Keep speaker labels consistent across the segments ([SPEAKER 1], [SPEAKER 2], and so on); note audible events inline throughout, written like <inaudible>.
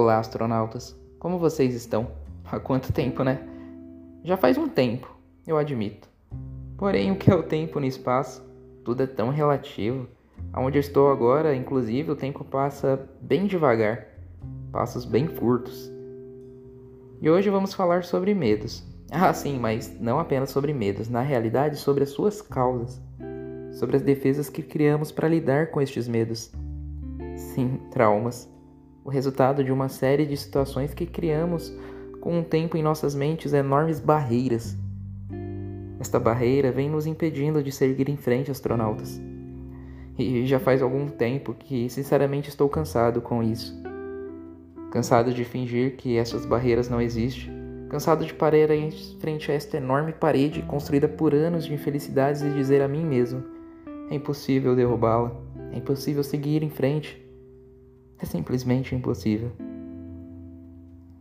[SPEAKER 1] Olá, astronautas. Como vocês estão? Há quanto tempo, né? Já faz um tempo, eu admito. Porém, o que é o tempo no espaço? Tudo é tão relativo. Aonde eu estou agora, inclusive, o tempo passa bem devagar, passos bem curtos. E hoje vamos falar sobre medos. <laughs> Ah, sim, mas não apenas sobre medos, na realidade, sobre as suas causas, sobre as defesas que criamos para lidar com estes medos. Sim, traumas o resultado de uma série de situações que criamos com o tempo em nossas mentes enormes barreiras. Esta barreira vem nos impedindo de seguir em frente, astronautas. E já faz algum tempo que, sinceramente, estou cansado com isso. Cansado de fingir que essas barreiras não existem. Cansado de parar em frente a esta enorme parede construída por anos de infelicidades e dizer a mim mesmo: é impossível derrubá-la, é impossível seguir em frente. É simplesmente impossível.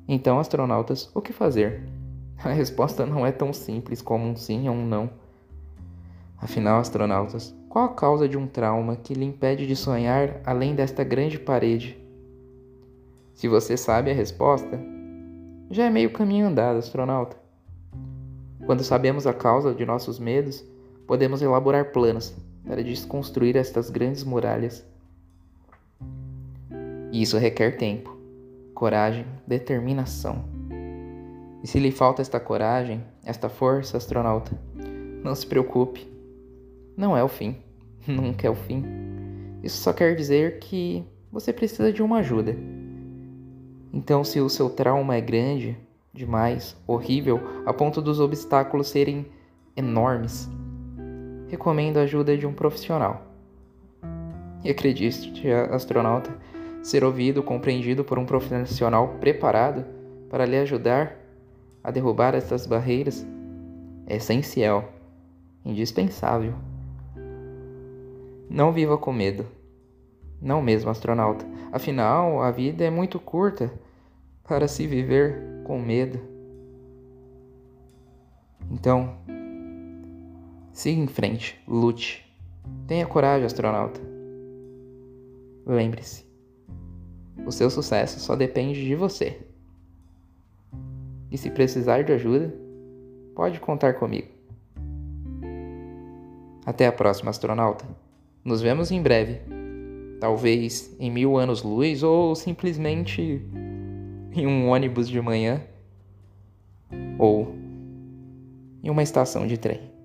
[SPEAKER 1] Então, astronautas, o que fazer? A resposta não é tão simples como um sim ou um não. Afinal, astronautas, qual a causa de um trauma que lhe impede de sonhar além desta grande parede? Se você sabe a resposta, já é meio caminho andado, astronauta. Quando sabemos a causa de nossos medos, podemos elaborar planos para desconstruir estas grandes muralhas e isso requer tempo, coragem, determinação. E se lhe falta esta coragem, esta força, astronauta, não se preocupe. Não é o fim. <laughs> Nunca é o fim. Isso só quer dizer que você precisa de uma ajuda. Então, se o seu trauma é grande, demais, horrível, a ponto dos obstáculos serem enormes, recomendo a ajuda de um profissional. E acredite, astronauta, ser ouvido, compreendido por um profissional preparado para lhe ajudar a derrubar essas barreiras é essencial, indispensável. Não viva com medo. Não mesmo, astronauta. Afinal, a vida é muito curta para se viver com medo. Então, siga em frente, lute. Tenha coragem, astronauta. Lembre-se, o seu sucesso só depende de você. E se precisar de ajuda, pode contar comigo. Até a próxima, astronauta. Nos vemos em breve. Talvez em mil anos-luz ou simplesmente em um ônibus de manhã ou em uma estação de trem.